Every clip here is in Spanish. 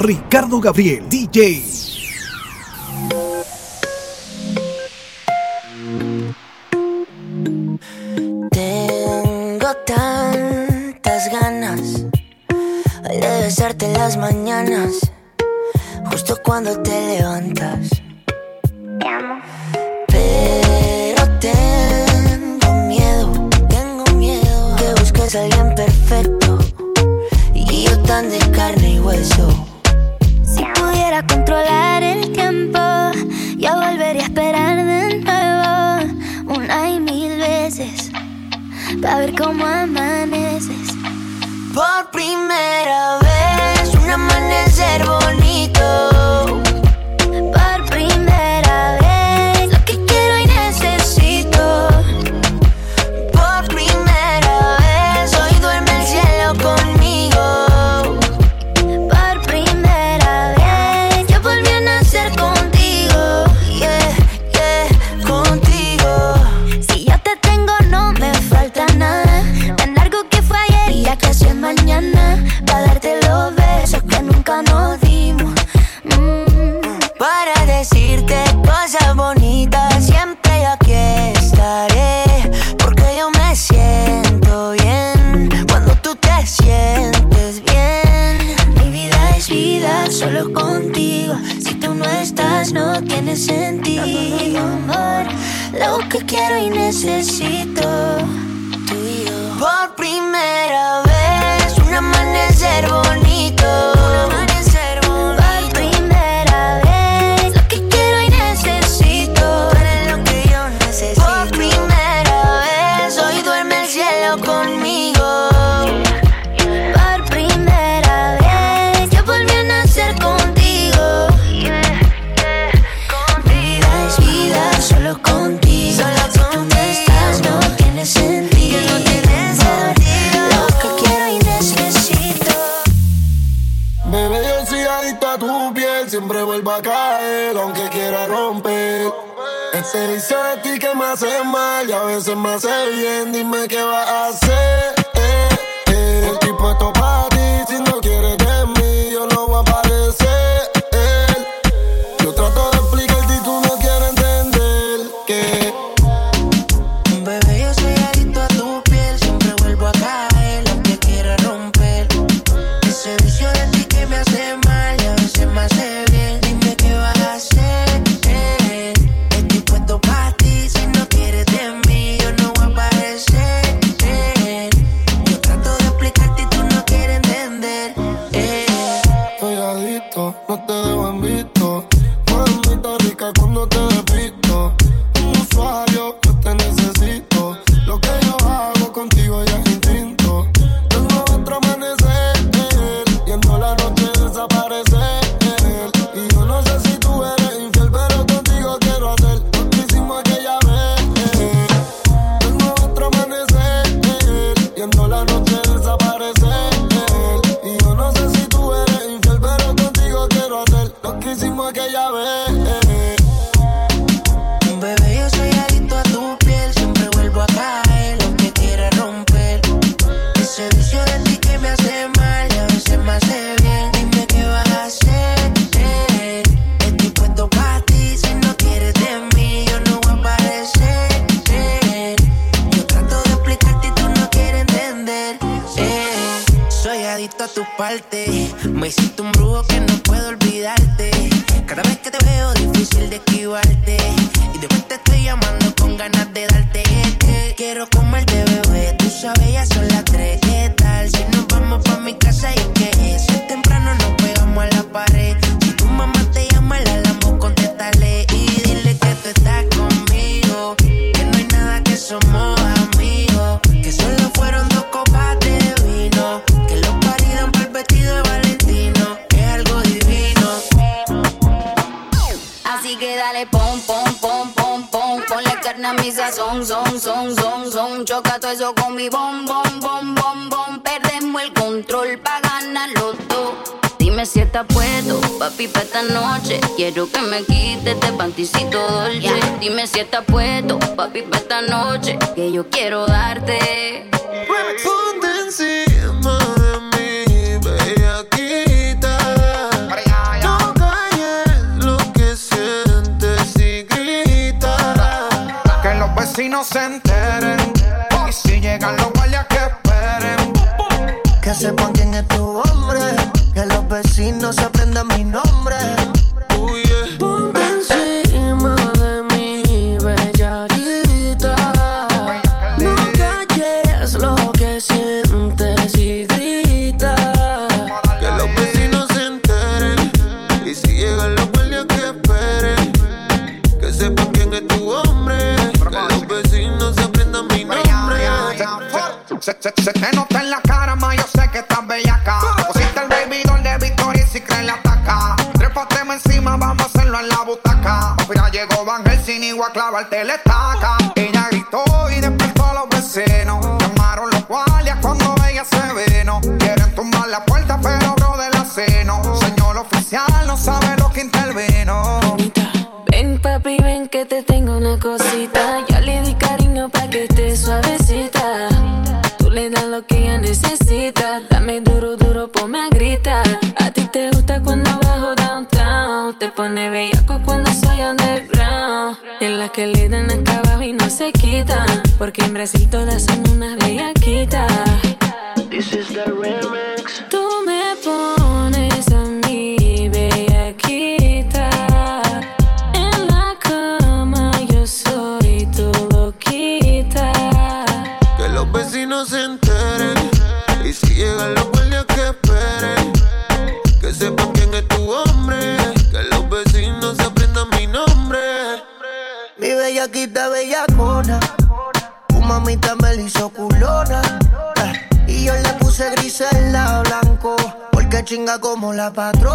Ricardo Gabriel, DJ. Tengo tantas ganas de besarte en las mañanas, justo cuando te levantas. Te amo. Pero tengo miedo, tengo miedo que busques a alguien perfecto y yo tan de carne y hueso controlar el tiempo. Yo volvería a esperar de nuevo una y mil veces para ver cómo amaneces. Por primera vez, un amanecer bonito. Caracteriza de ti que me hace mal y a veces me hace bien. Dime qué vas a hacer. Eh, eh, el tipo de Me siento son, son, son. Choca todo eso con mi bom, bom, bom, bom, bom. Perdemos el control pa' ganar los. Dime si estás puesto, papi, pa' esta noche. Quiero que me quites este panticito dolce. Yeah. Dime si estás puesto, papi, pa' esta noche. Que yo quiero darte. si no se enteren. Y si llegan los guardias que esperen. Que sepan quién es tu hombre. Que los vecinos se aprendan mi nombre. Oh, Uy. Ponte encima de mí, bellaquita. No calles lo que sientes y. Que los vecinos se enteren. Y si llegan los guardias que esperen. Que sepan quién es tu hombre. Se, se, se, te nota en la cara, ma, yo sé que estás bellaca. Pusiste el baby doll de Victoria y si creen la ataca. Trépateme encima, vamos a hacerlo en la butaca. Mira, llegó Van Helsing y voy a clavarte la estaca. Ella gritó y después que le dan acá abajo y no se quitan. Porque en Brasil todas son una como la patrona.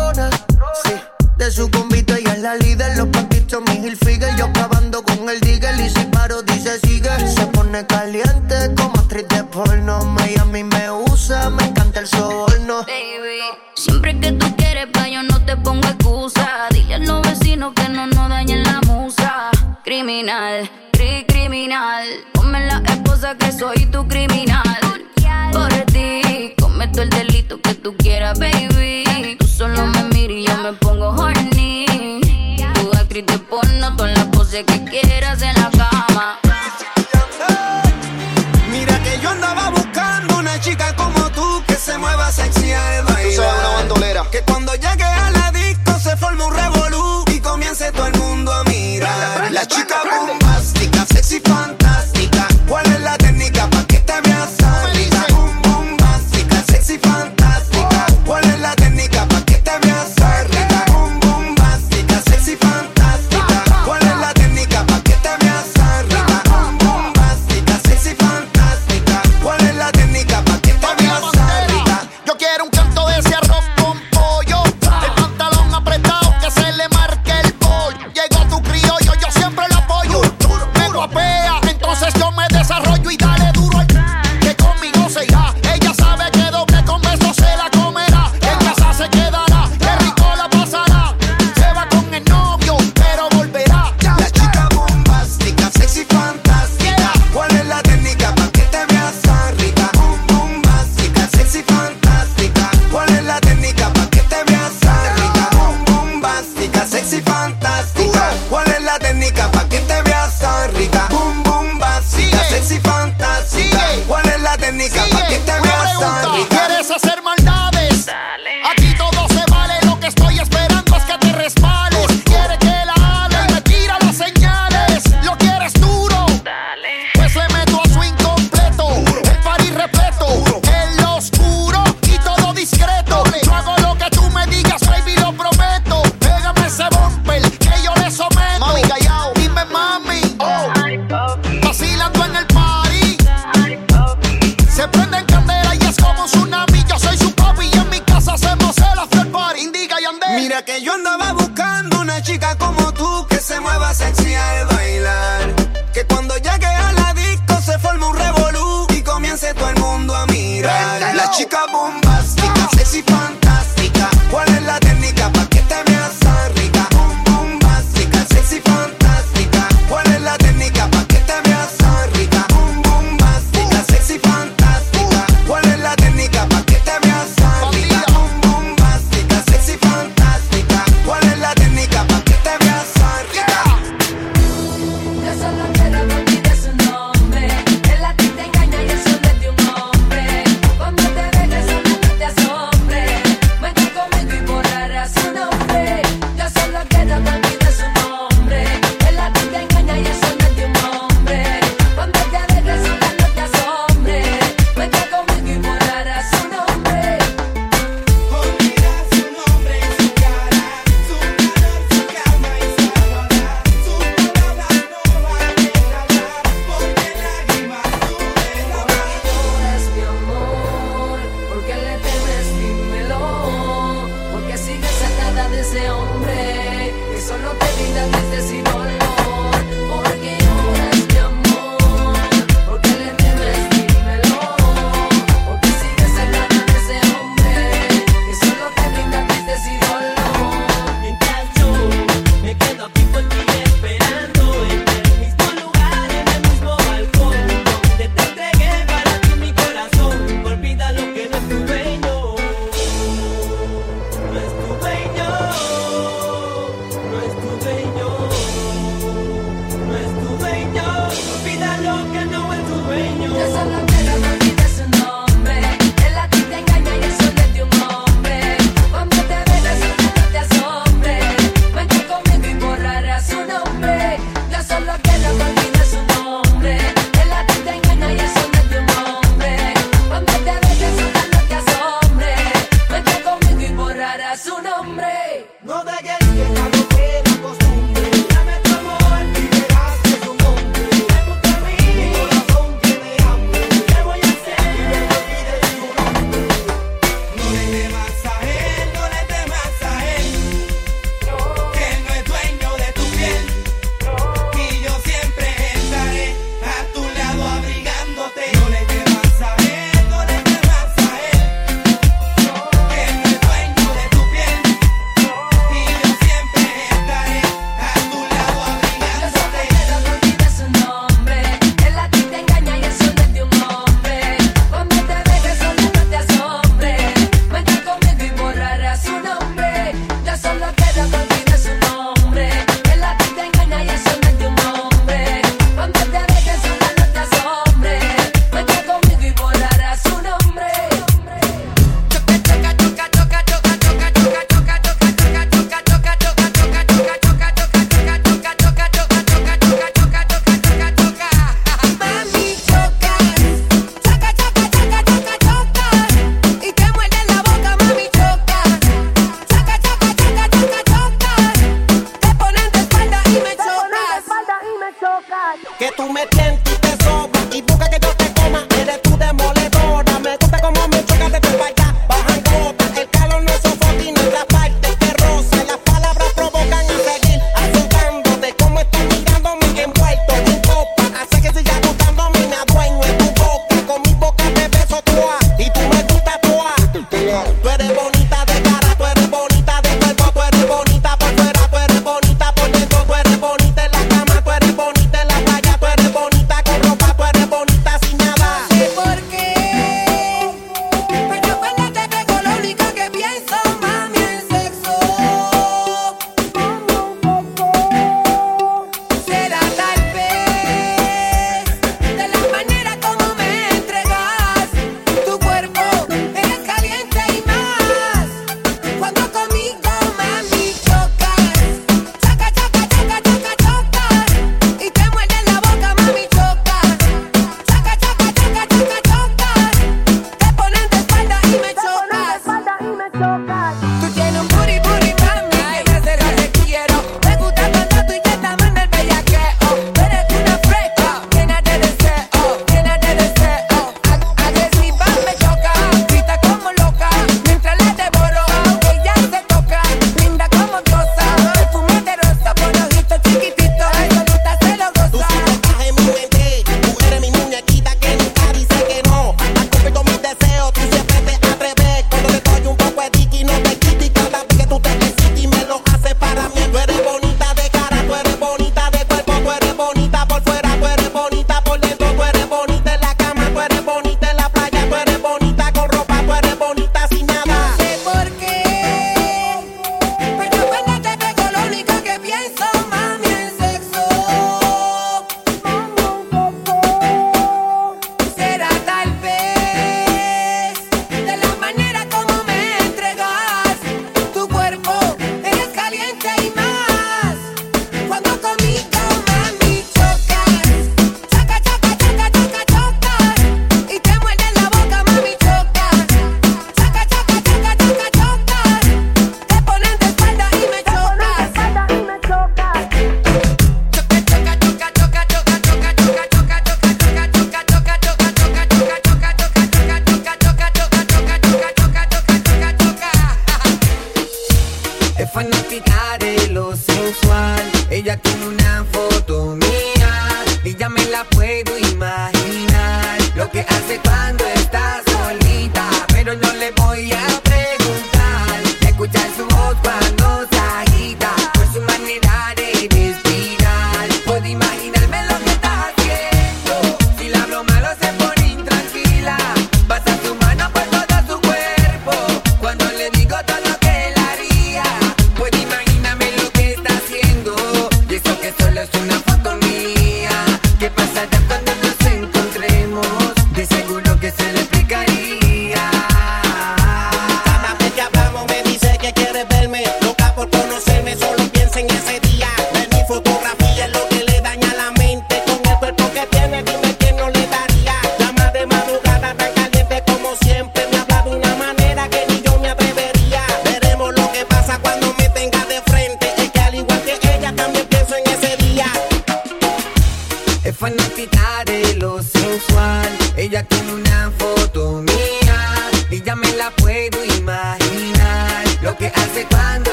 sensual. Ella tiene una forma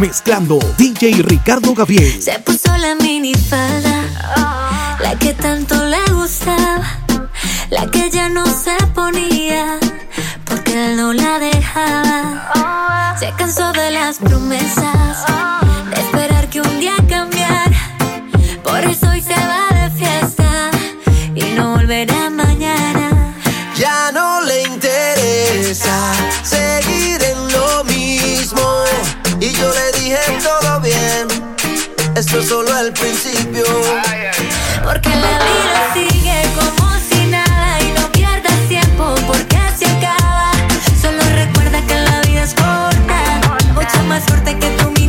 mezclando DJ Ricardo Gabriel. Se puso la minifalda, oh. la que tanto le gustaba, la que ya no se ponía, porque él no la dejaba. Se cansó de las promesas, de esperar que un día cambiara, por eso hoy se va de fiesta y no volverá mañana. Ya no le interesa Esto es solo el principio. Porque la vida sigue como si nada y no pierdas tiempo porque se acaba. Solo recuerda que la vida es corta, mucha más suerte que tú mismo.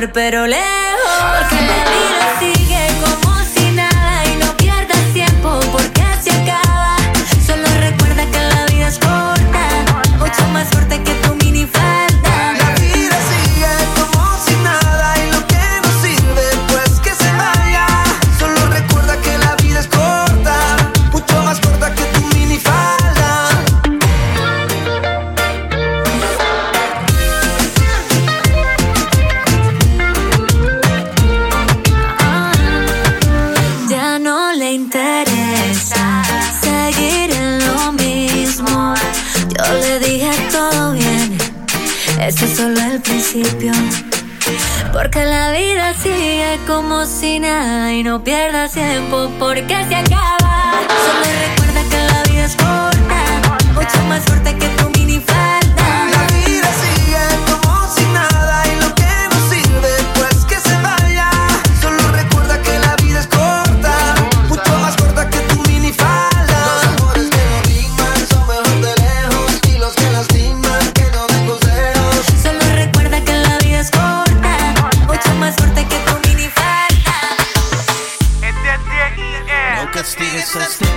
pero le no pierdas tiempo porque se acaba. Solo recuerda que la vida es corta, mucho más corta sense.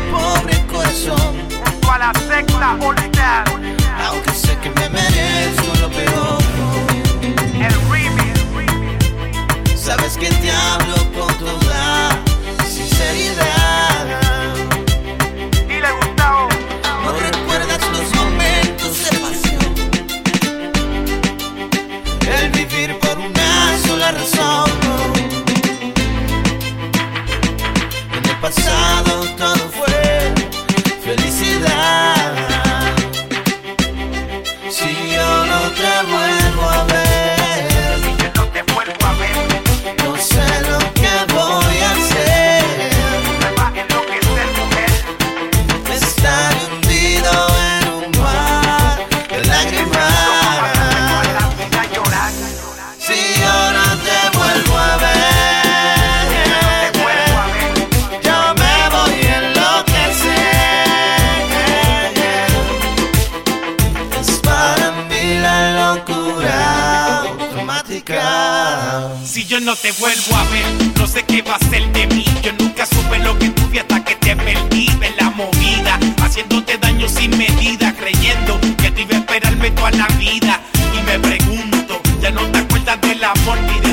no te vuelvo a ver. No sé qué va a ser de mí. Yo nunca supe lo que tuve hasta que te perdí de la movida. Haciéndote daño sin medida, creyendo que te iba a esperarme toda la vida. Y me pregunto, ya no te acuerdas del amor ni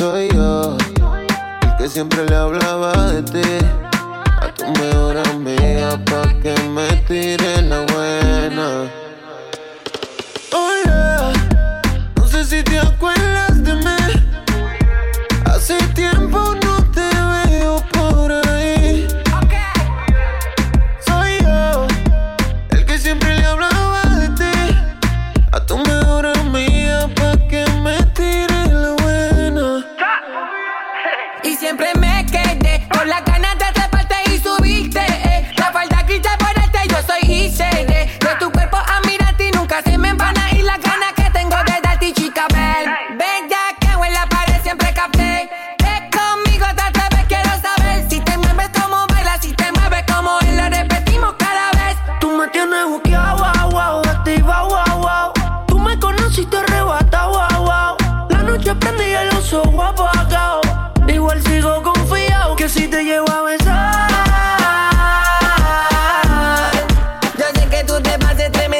soy yo, el que siempre le hablaba de ti. A tu mejor amiga pa' que me tiren agua Te arrebatas wow wow, la noche prendí el oso guapo a. Igual sigo confiado que si te llego a besar, yo sé que tú te vas a temblar.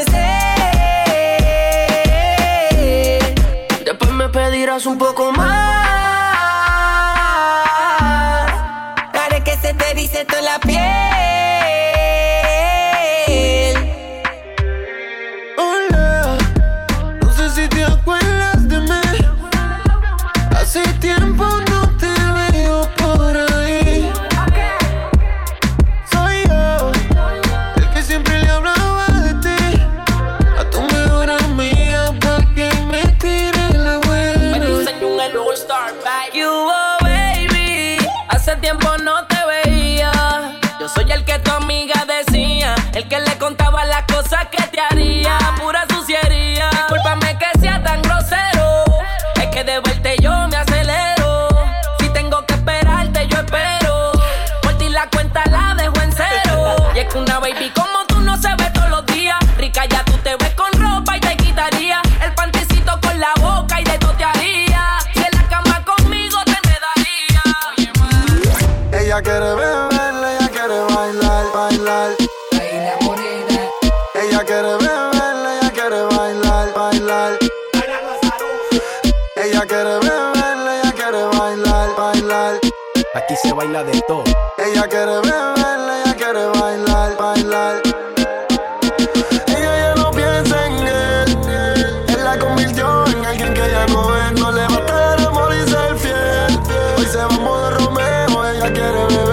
Después me pedirás un poco más. I get away